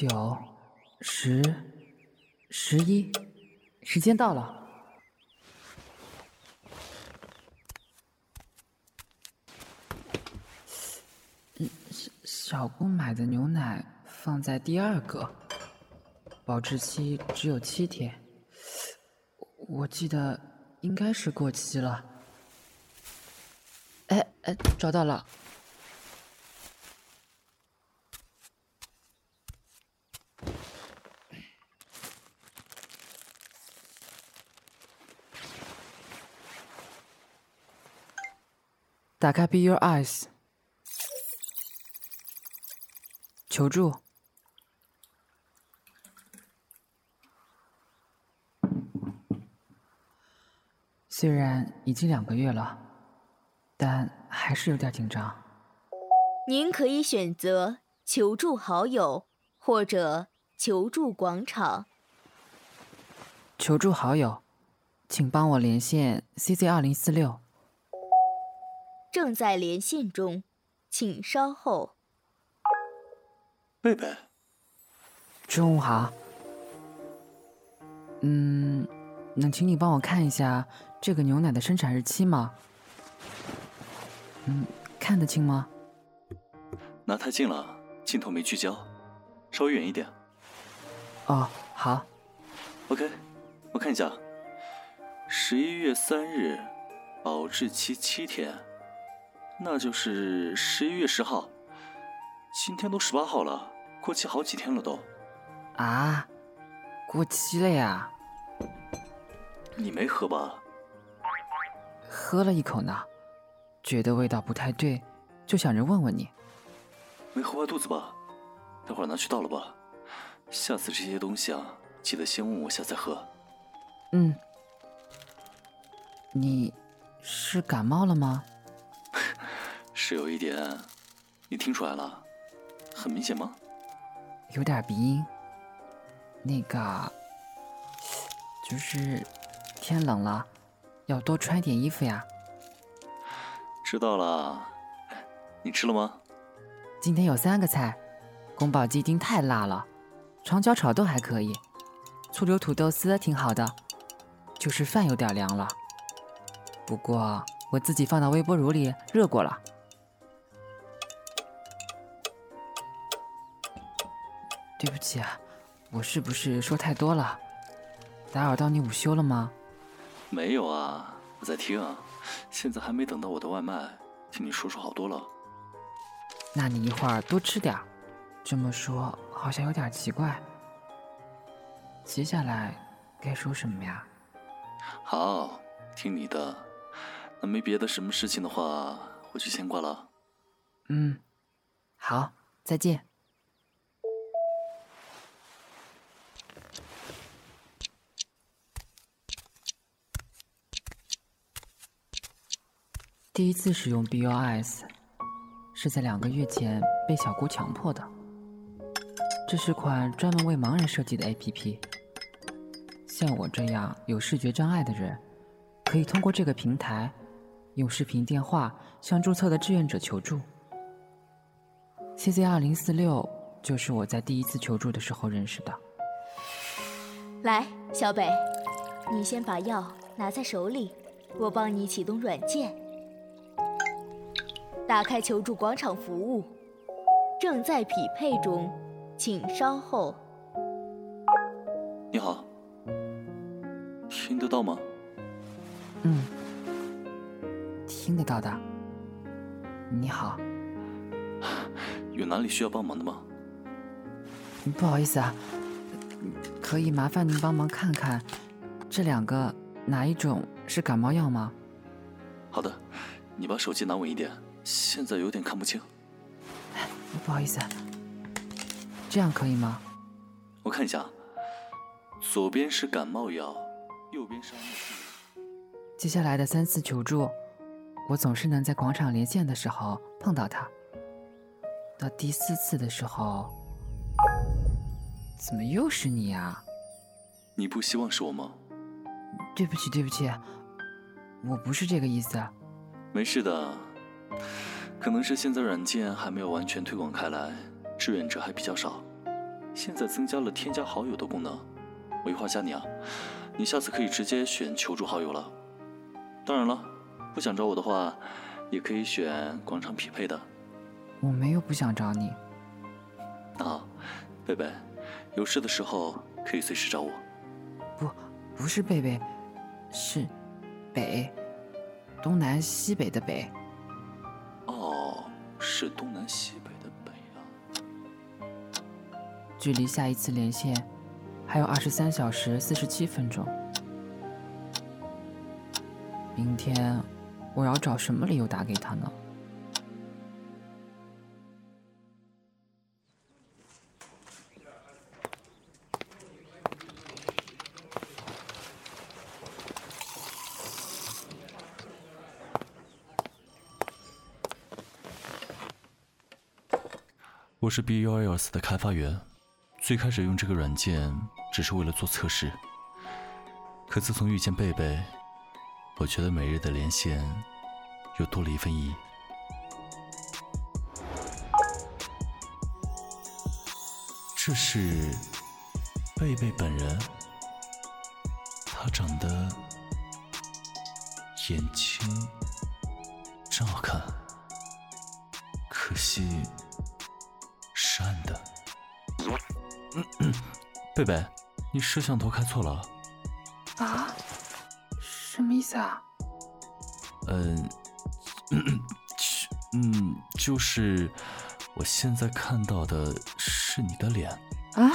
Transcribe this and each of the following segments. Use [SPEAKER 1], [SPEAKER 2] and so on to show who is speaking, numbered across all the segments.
[SPEAKER 1] 九、十、十一，时间到了。小姑买的牛奶放在第二个，保质期只有七天。我记得应该是过期了。哎哎，找到了。打开 Be Your Eyes，求助。虽然已经两个月了，但还是有点紧张。
[SPEAKER 2] 您可以选择求助好友或者求助广场。
[SPEAKER 1] 求助好友，请帮我连线 CZ 二零四六。
[SPEAKER 2] 正在连线中，请稍后。
[SPEAKER 3] 贝贝，
[SPEAKER 1] 中午好。嗯，能请你帮我看一下这个牛奶的生产日期吗？嗯，看得清吗？
[SPEAKER 3] 拿太近了，镜头没聚焦，稍微远一点。
[SPEAKER 1] 哦，好。
[SPEAKER 3] OK，我看一下，十一月三日，保质期七天。那就是十一月十号，今天都十八号了，过期好几天了都。
[SPEAKER 1] 啊，过期了呀？
[SPEAKER 3] 你没喝吧？
[SPEAKER 1] 喝了一口呢，觉得味道不太对，就想着问问你。
[SPEAKER 3] 没喝坏肚子吧？待会儿拿去倒了吧。下次这些东西啊，记得先问我下再喝。
[SPEAKER 1] 嗯。你是感冒了吗？
[SPEAKER 3] 是有一点，你听出来了？很明显吗？
[SPEAKER 1] 有点鼻音。那个，就是天冷了，要多穿点衣服呀。
[SPEAKER 3] 知道了。你吃了吗？
[SPEAKER 1] 今天有三个菜，宫保鸡丁太辣了，长角炒豆还可以，醋溜土豆丝挺好的，就是饭有点凉了。不过我自己放到微波炉里热过了。对不起啊，我是不是说太多了？打扰到你午休了吗？
[SPEAKER 3] 没有啊，我在听。现在还没等到我的外卖，听你说说好多了。
[SPEAKER 1] 那你一会儿多吃点这么说好像有点奇怪。接下来该说什么呀？
[SPEAKER 3] 好，听你的。那没别的什么事情的话，我就先挂了。
[SPEAKER 1] 嗯，好，再见。第一次使用 B O S，是在两个月前被小姑强迫的。这是款专门为盲人设计的 A P P，像我这样有视觉障碍的人，可以通过这个平台，用视频电话向注册的志愿者求助。C Z 二零四六就是我在第一次求助的时候认识的。
[SPEAKER 2] 来，小北，你先把药拿在手里，我帮你启动软件。打开求助广场服务，正在匹配中，请稍后。
[SPEAKER 3] 你好，听得到吗？
[SPEAKER 1] 嗯，听得到的。你好，
[SPEAKER 3] 有哪里需要帮忙的吗？
[SPEAKER 1] 不好意思啊，可以麻烦您帮忙看看，这两个哪一种是感冒药吗？
[SPEAKER 3] 好的，你把手机拿稳一点。现在有点看不清，
[SPEAKER 1] 不好意思，这样可以吗？
[SPEAKER 3] 我看一下，左边是感冒药，右边是。
[SPEAKER 1] 接下来的三次求助，我总是能在广场连线的时候碰到他。到第四次的时候，怎么又是你啊？
[SPEAKER 3] 你不希望是我吗？
[SPEAKER 1] 对不起，对不起，我不是这个意思。
[SPEAKER 3] 没事的。可能是现在软件还没有完全推广开来，志愿者还比较少。现在增加了添加好友的功能，我一会儿加你啊，你下次可以直接选求助好友了。当然了，不想找我的话，也可以选广场匹配的。
[SPEAKER 1] 我没有不想找你。
[SPEAKER 3] 那好，贝贝，有事的时候可以随时找我。
[SPEAKER 1] 不，不是贝贝，是北，东南西北的北。
[SPEAKER 3] 是东南西北的北啊。
[SPEAKER 1] 距离下一次连线还有二十三小时四十七分钟。明天我要找什么理由打给他呢？
[SPEAKER 3] 我是 BULS 的开发员，最开始用这个软件只是为了做测试，可自从遇见贝贝，我觉得每日的连线又多了一份意义。这是贝贝本人，他长得眼睛真好看，可惜。贝贝，你摄像头开错了。
[SPEAKER 1] 啊？什么意思啊？
[SPEAKER 3] 嗯，嗯，就是我现在看到的是你的脸。
[SPEAKER 1] 啊？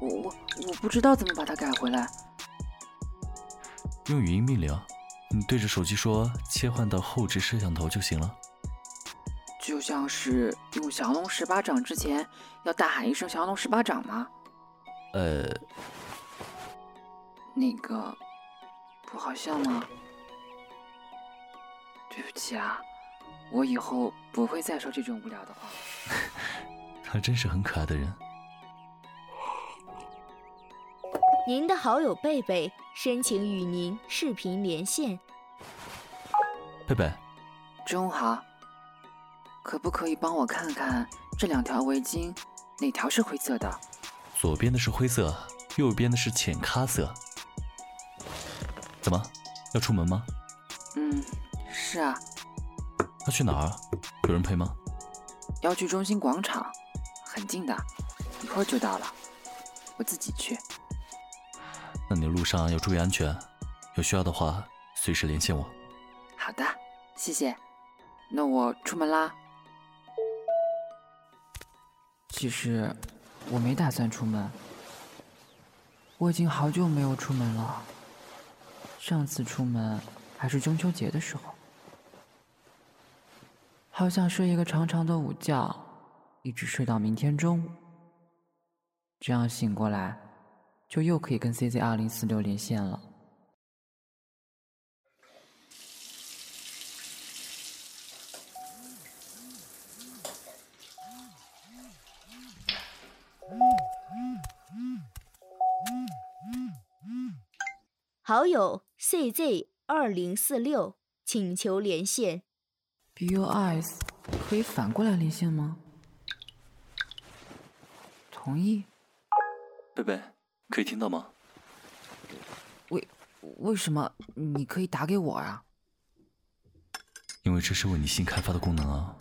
[SPEAKER 1] 我我我不知道怎么把它改回来。
[SPEAKER 3] 用语音命令，你对着手机说切换到后置摄像头就行了。
[SPEAKER 1] 就像是用降龙十八掌之前要大喊一声降龙十八掌吗？
[SPEAKER 3] 呃，
[SPEAKER 1] 那个不好笑吗？对不起啊，我以后不会再说这种无聊的话。
[SPEAKER 3] 他真是很可爱的人。
[SPEAKER 2] 您的好友贝贝申请与您视频连线。
[SPEAKER 3] 贝贝，
[SPEAKER 1] 中午好。可不可以帮我看看这两条围巾，哪条是灰色的？
[SPEAKER 3] 左边的是灰色，右边的是浅咖色。怎么，要出门吗？
[SPEAKER 1] 嗯，是啊。
[SPEAKER 3] 要去哪儿？有人陪吗？
[SPEAKER 1] 要去中心广场，很近的，一会儿就到了。我自己去。
[SPEAKER 3] 那你路上要注意安全，有需要的话随时联系我。
[SPEAKER 1] 好的，谢谢。那我出门啦。其实我没打算出门，我已经好久没有出门了。上次出门还是中秋节的时候，好想睡一个长长的午觉，一直睡到明天中午，这样醒过来就又可以跟 CZ 二零四六连线了。
[SPEAKER 2] 好友 CZ 二零四六请求连线。
[SPEAKER 1] BUS 可以反过来连线吗？同意。
[SPEAKER 3] 贝贝，可以听到吗？
[SPEAKER 1] 为为什么你可以打给我啊？
[SPEAKER 3] 因为这是为你新开发的功能啊。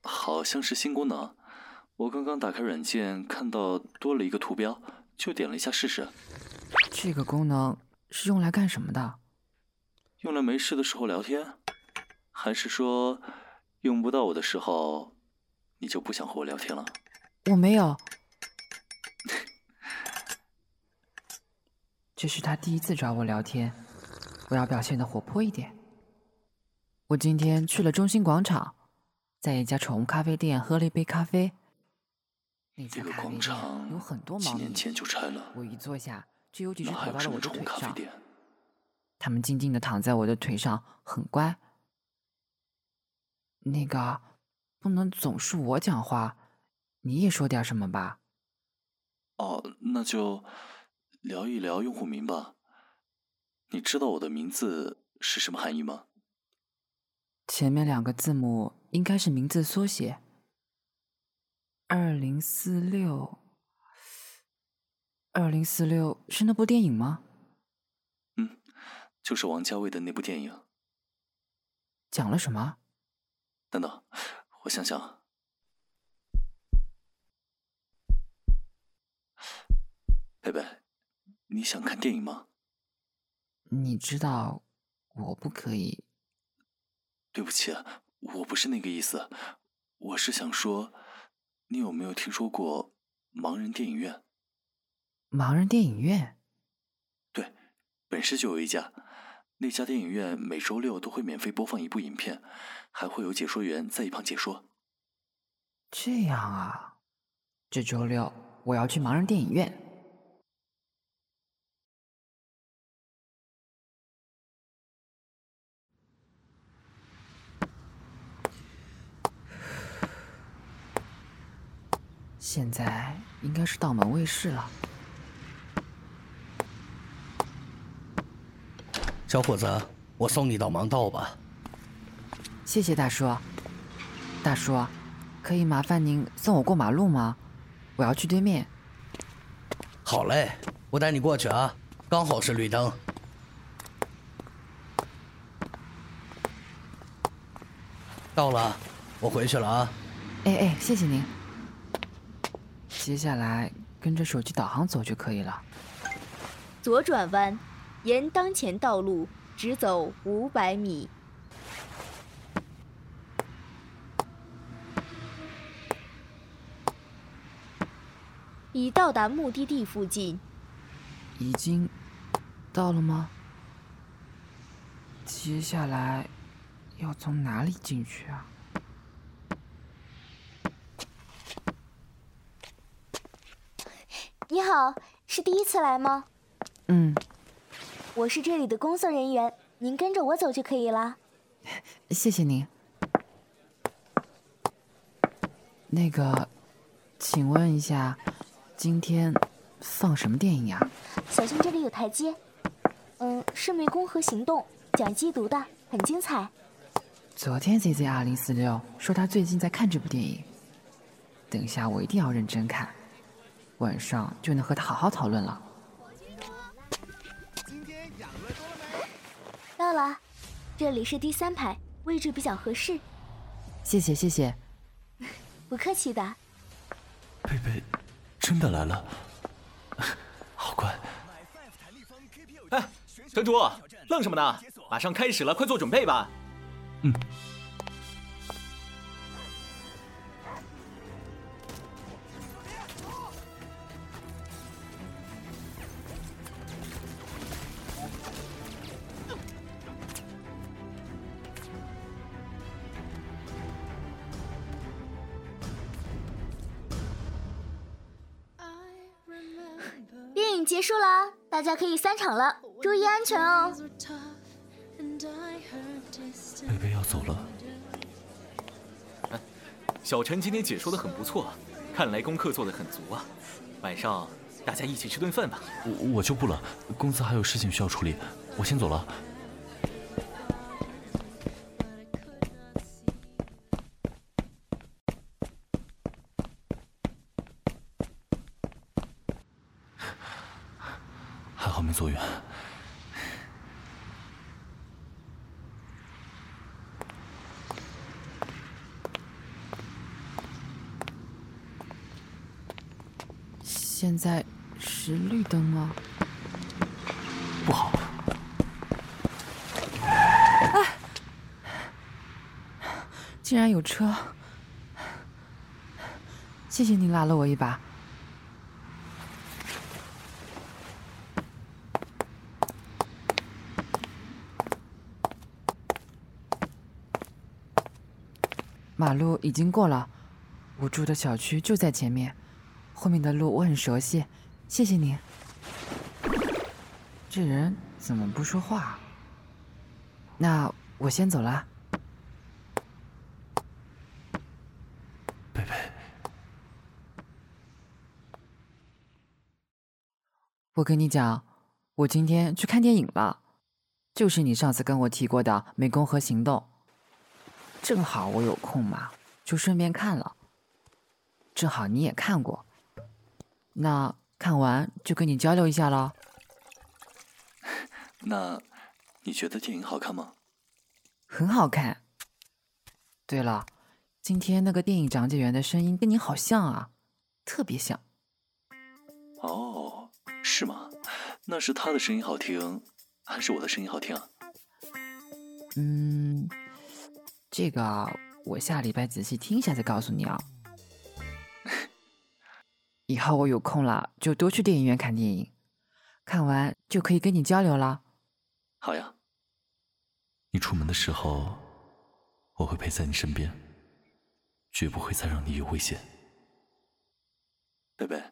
[SPEAKER 3] 好像是新功能，我刚刚打开软件，看到多了一个图标，就点了一下试试。
[SPEAKER 1] 这个功能是用来干什么的？
[SPEAKER 3] 用来没事的时候聊天，还是说用不到我的时候，你就不想和我聊天了？
[SPEAKER 1] 我没有。这是他第一次找我聊天，我要表现的活泼一点。我今天去了中心广场，在一家宠物咖啡店喝了一杯咖啡。那家咖啡店有很多猫咪，我一坐下。就有几只跑到了我的腿上，它们静静的躺在我的腿上，很乖。那个，不能总是我讲话，你也说点什么吧。
[SPEAKER 3] 哦，那就聊一聊用户名吧。你知道我的名字是什么含义吗？
[SPEAKER 1] 前面两个字母应该是名字缩写。二零四六，二零四六是那部电影吗？
[SPEAKER 3] 嗯，就是王家卫的那部电影。
[SPEAKER 1] 讲了什么？
[SPEAKER 3] 等等，我想想。贝贝，你想看电影吗？
[SPEAKER 1] 你知道我不可以。
[SPEAKER 3] 对不起，我不是那个意思，我是想说，你有没有听说过盲人电影院？
[SPEAKER 1] 盲人电影院？
[SPEAKER 3] 对，本市就有一家。那家电影院每周六都会免费播放一部影片，还会有解说员在一旁解说。
[SPEAKER 1] 这样啊，这周六我要去盲人电影院。现在应该是到门卫室了。
[SPEAKER 4] 小伙子，我送你到盲道吧。
[SPEAKER 1] 谢谢大叔。大叔，可以麻烦您送我过马路吗？我要去对面。
[SPEAKER 4] 好嘞，我带你过去啊，刚好是绿灯。到了，我回去了啊。
[SPEAKER 1] 哎哎，谢谢您。接下来跟着手机导航走就可以了。
[SPEAKER 2] 左转弯。沿当前道路直走五百米，已到达目的地附近。
[SPEAKER 1] 已经到了吗？接下来要从哪里进去啊？
[SPEAKER 2] 你好，是第一次来吗？
[SPEAKER 1] 嗯。
[SPEAKER 2] 我是这里的工作人员，您跟着我走就可以了。
[SPEAKER 1] 谢谢您。那个，请问一下，今天放什么电影呀？
[SPEAKER 2] 小心这里有台阶。嗯，是《湄公河行动》，讲缉毒的，很精彩。
[SPEAKER 1] 昨天 Z Z 二零四六说他最近在看这部电影，等一下我一定要认真看，晚上就能和他好好讨论了。
[SPEAKER 2] 到了，这里是第三排，位置比较合适。
[SPEAKER 1] 谢谢谢谢，
[SPEAKER 2] 不客气的。
[SPEAKER 3] 贝贝，真的来了，好乖。
[SPEAKER 5] 哎，城主，愣什么呢？马上开始了，快做准备吧。
[SPEAKER 2] 结束了，大家可以散场了，注意安全哦。
[SPEAKER 3] 贝贝要走了。
[SPEAKER 5] 小陈今天解说的很不错，看来功课做的很足啊。晚上大家一起吃顿饭吧。
[SPEAKER 3] 我我就不了，公司还有事情需要处理，我先走了。没走远，
[SPEAKER 1] 现在是绿灯吗？
[SPEAKER 3] 不好！
[SPEAKER 1] 哎，竟然有车！谢谢您拉了我一把。马路已经过了，我住的小区就在前面，后面的路我很熟悉，谢谢你。这人怎么不说话？那我先走了。
[SPEAKER 3] 贝贝，
[SPEAKER 1] 我跟你讲，我今天去看电影了，就是你上次跟我提过的《湄公河行动》。正好我有空嘛，就顺便看了。正好你也看过，那看完就跟你交流一下了。
[SPEAKER 3] 那你觉得电影好看吗？
[SPEAKER 1] 很好看。对了，今天那个电影讲解员的声音跟你好像啊，特别像。
[SPEAKER 3] 哦，是吗？那是他的声音好听，还是我的声音好听啊？
[SPEAKER 1] 嗯，这个我下礼拜仔细听一下再告诉你啊。以后我有空了就多去电影院看电影，看完就可以跟你交流了。
[SPEAKER 3] 好呀，你出门的时候我会陪在你身边，绝不会再让你有危险。贝贝，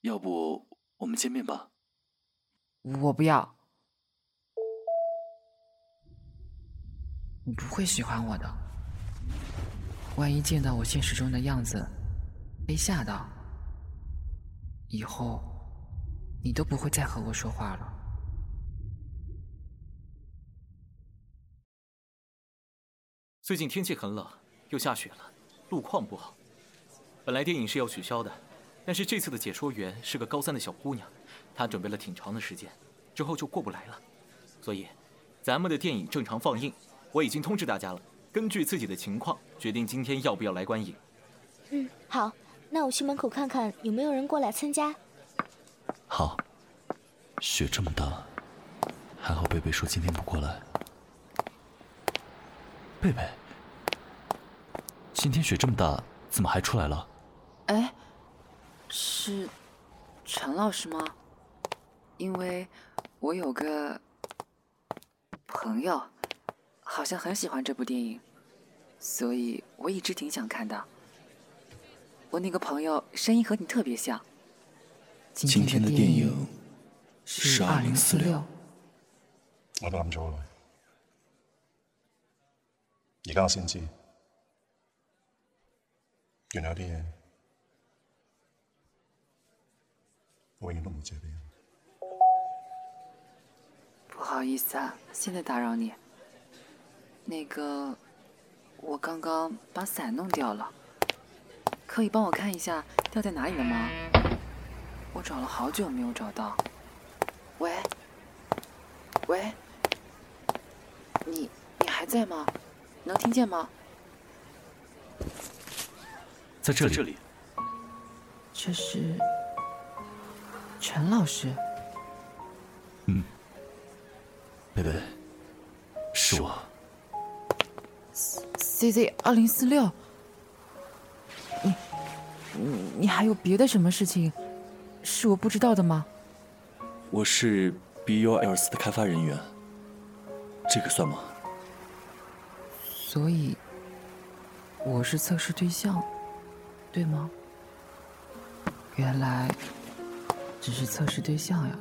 [SPEAKER 3] 要不我们见面吧？
[SPEAKER 1] 我不要。你不会喜欢我的。万一见到我现实中的样子，被吓到，以后你都不会再和我说话了。
[SPEAKER 5] 最近天气很冷，又下雪了，路况不好。本来电影是要取消的，但是这次的解说员是个高三的小姑娘，她准备了挺长的时间，之后就过不来了。所以，咱们的电影正常放映。我已经通知大家了，根据自己的情况决定今天要不要来观影。
[SPEAKER 2] 嗯，好，那我去门口看看有没有人过来参加。
[SPEAKER 3] 好，雪这么大，还好贝贝说今天不过来。贝贝，今天雪这么大，怎么还出来了？
[SPEAKER 1] 哎，是陈老师吗？因为我有个朋友。好像很喜欢这部电影，所以我一直挺想看的。我那个朋友声音和你特别像。
[SPEAKER 3] 今天的电影是二零四六。
[SPEAKER 6] 我都諗咗好耐，而家我先知，原來有啲嘢我永遠都唔借俾人。
[SPEAKER 1] 不好意思啊，现在打扰你。那个，我刚刚把伞弄掉了，可以帮我看一下掉在哪里了吗？我找了好久没有找到。喂，喂，你你还在吗？能听见吗？
[SPEAKER 3] 在这里。这里。
[SPEAKER 1] 这是陈老师。
[SPEAKER 3] 嗯，贝贝，是我。
[SPEAKER 1] C Z 二零四六，你你你还有别的什么事情是我不知道的吗？
[SPEAKER 3] 我是 B U L S 的开发人员，这个算吗？
[SPEAKER 1] 所以我是测试对象，对吗？原来只是测试对象呀！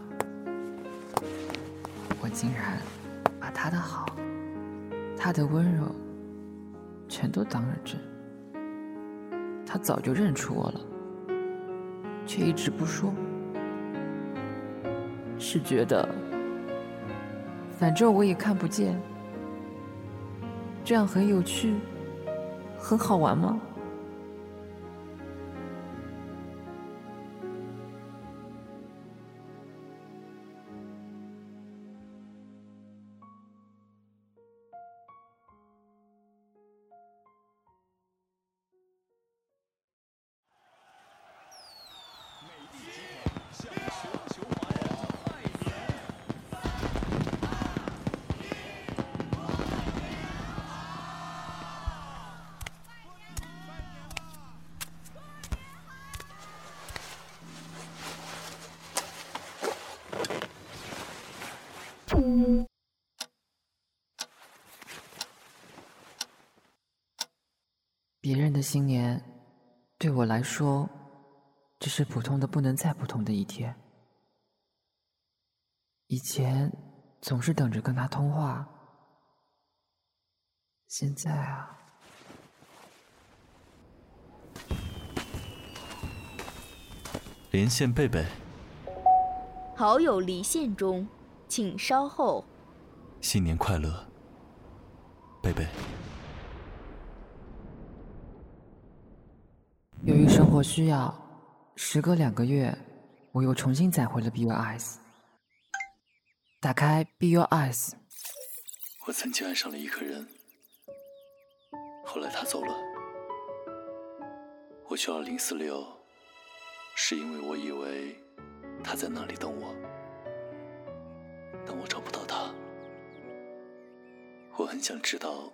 [SPEAKER 1] 我竟然把他的好，他的温柔。全都当了真，他早就认出我了，却一直不说，是觉得反正我也看不见，这样很有趣，很好玩吗？别人的新年，对我来说，只是普通的不能再普通的一天。以前总是等着跟他通话，现在啊，
[SPEAKER 3] 连线贝贝，
[SPEAKER 2] 好友离线中，请稍后。
[SPEAKER 3] 新年快乐，贝贝。
[SPEAKER 1] 由于生活。需要，时隔两个月，我又重新载回了 Be Your Eyes。打开 Be Your Eyes，
[SPEAKER 3] 我曾经爱上了一个人，后来他走了。我去二零四六，是因为我以为他在那里等我，但我找不到他。我很想知道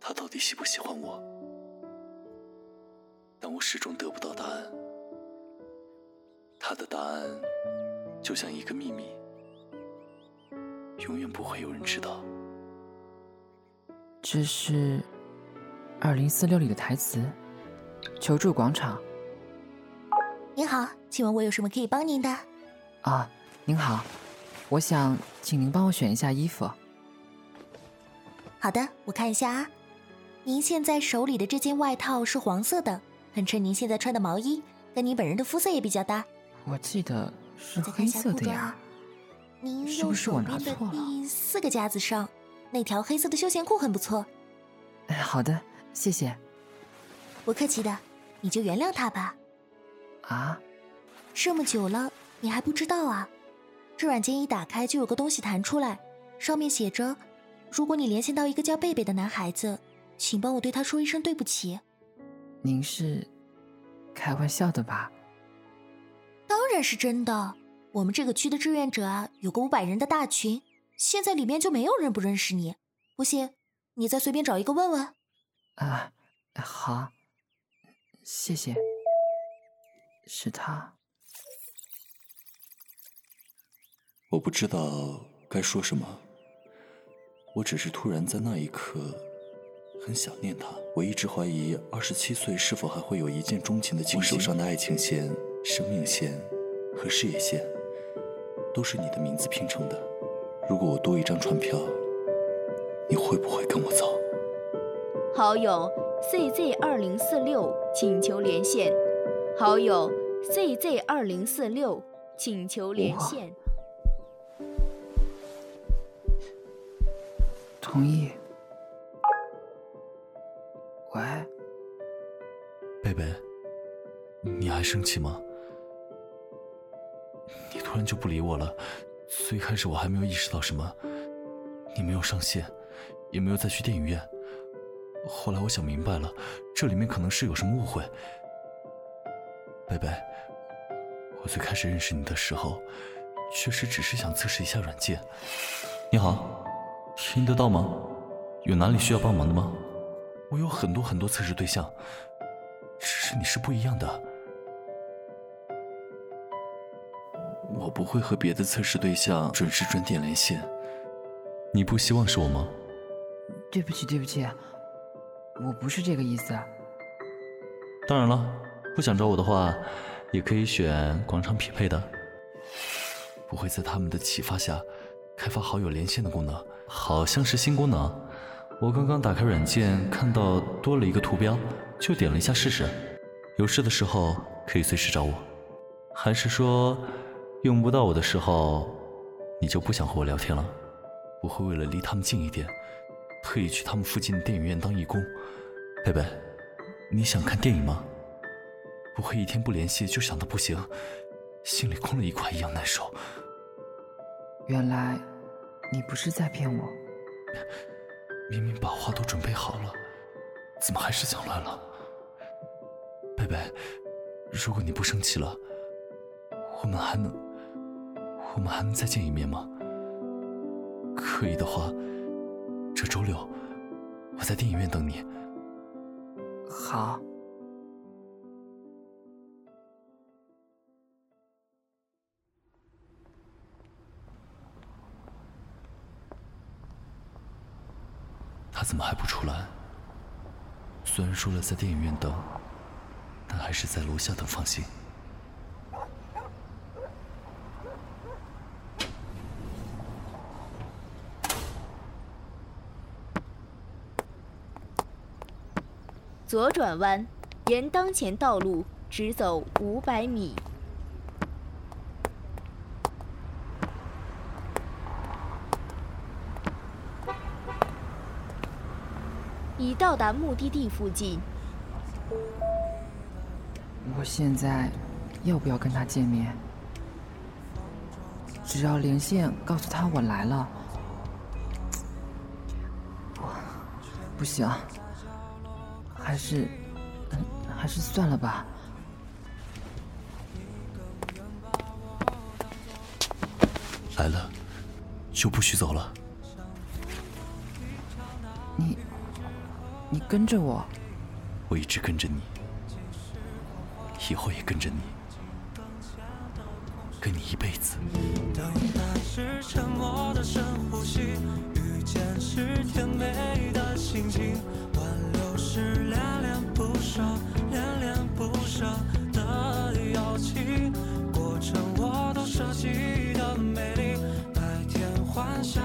[SPEAKER 3] 他到底喜不喜欢我，但我始终得不到答案。他的答案就像一个秘密，永远不会有人知道。
[SPEAKER 1] 这是二零四六里的台词。求助广场。
[SPEAKER 2] 您好，请问我有什么可以帮您的？
[SPEAKER 1] 啊，您好，我想请您帮我选一下衣服。
[SPEAKER 2] 好的，我看一下啊。您现在手里的这件外套是黄色的，很衬您现在穿的毛衣，跟您本人的肤色也比较搭。
[SPEAKER 1] 我记得是黑色的呀。。
[SPEAKER 2] 您
[SPEAKER 1] 是不
[SPEAKER 2] 右手
[SPEAKER 1] 是我拿
[SPEAKER 2] 边的
[SPEAKER 1] 错了
[SPEAKER 2] 第四个夹子上那条黑色的休闲裤很不错，
[SPEAKER 1] 哎，好的，谢谢。
[SPEAKER 2] 不客气的，你就原谅他吧。
[SPEAKER 1] 啊，
[SPEAKER 2] 这么久了，你还不知道啊？这软件一打开就有个东西弹出来，上面写着：“如果你连线到一个叫贝贝的男孩子，请帮我对他说一声对不起。
[SPEAKER 1] 您是开玩笑的吧？”
[SPEAKER 2] 当然是真的。我们这个区的志愿者啊，有个五百人的大群，现在里面就没有人不认识你。不信，你再随便找一个问问。
[SPEAKER 1] 啊，好，谢谢。是他。
[SPEAKER 3] 我不知道该说什么，我只是突然在那一刻很想念他。我一直怀疑，二十七岁是否还会有一见钟情的情手上的爱情线、生命线和事业线，都是你的名字拼成的。如果我多一张船票，你会不会跟我走？
[SPEAKER 2] 好友 CZ 二零四六请求连线，好友 CZ 二零四六请求连线。
[SPEAKER 1] 同意。
[SPEAKER 3] 贝贝，你还生气吗？你突然就不理我了。最开始我还没有意识到什么，你没有上线，也没有再去电影院。后来我想明白了，这里面可能是有什么误会。贝贝，我最开始认识你的时候，确实只是想测试一下软件。你好，听得到吗？有哪里需要帮忙的吗？我有很多很多测试对象，只是你是不一样的。我不会和别的测试对象准时准点连线。你不希望是我吗？
[SPEAKER 1] 对不起，对不起，我不是这个意思。
[SPEAKER 3] 当然了，不想找我的话，也可以选广场匹配的。不会在他们的启发下开发好友连线的功能，好像是新功能。我刚刚打开软件，看到多了一个图标，就点了一下试试。有事的时候可以随时找我，还是说用不到我的时候，你就不想和我聊天了？我会为了离他们近一点，特意去他们附近的电影院当义工。贝贝，你想看电影吗？不会一天不联系就想到不行，心里空了一块一样难受。
[SPEAKER 1] 原来你不是在骗我。
[SPEAKER 3] 明明把话都准备好了，怎么还是讲乱了？贝贝，如果你不生气了，我们还能，我们还能再见一面吗？可以的话，这周六我在电影院等你。
[SPEAKER 1] 好。
[SPEAKER 3] 他怎么还不出来？虽然说了在电影院等，但还是在楼下等放心。
[SPEAKER 2] 左转弯，沿当前道路直走五百米。已到达目的地附近。
[SPEAKER 1] 我现在要不要跟他见面？只要连线告诉他我来了，我不行，还是，嗯，还是算了吧。
[SPEAKER 3] 来了，就不许走了。
[SPEAKER 1] 你，你跟着我，
[SPEAKER 3] 我一直跟着你，以后也跟着你，跟你一辈子。
[SPEAKER 7] 等待是沉默的深呼吸，遇见是甜美的心情，挽留是恋恋不舍，恋恋不舍的邀请，过程我都设计的美丽，白天欢笑，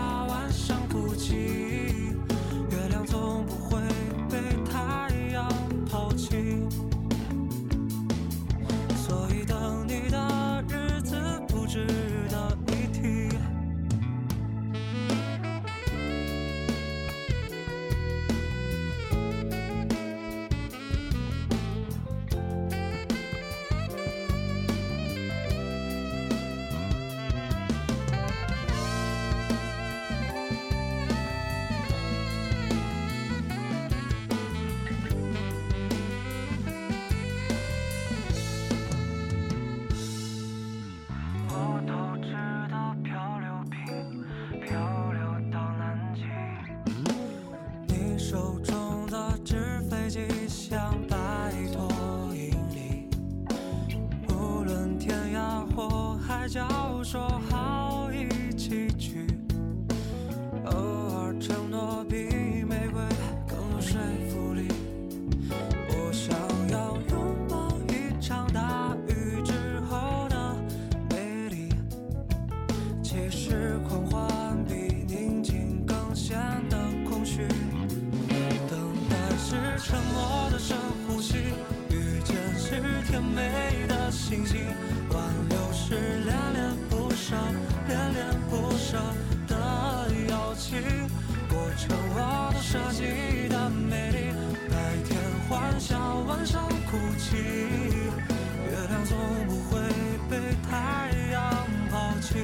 [SPEAKER 7] 小说哭泣，月亮总不会被太阳抛弃。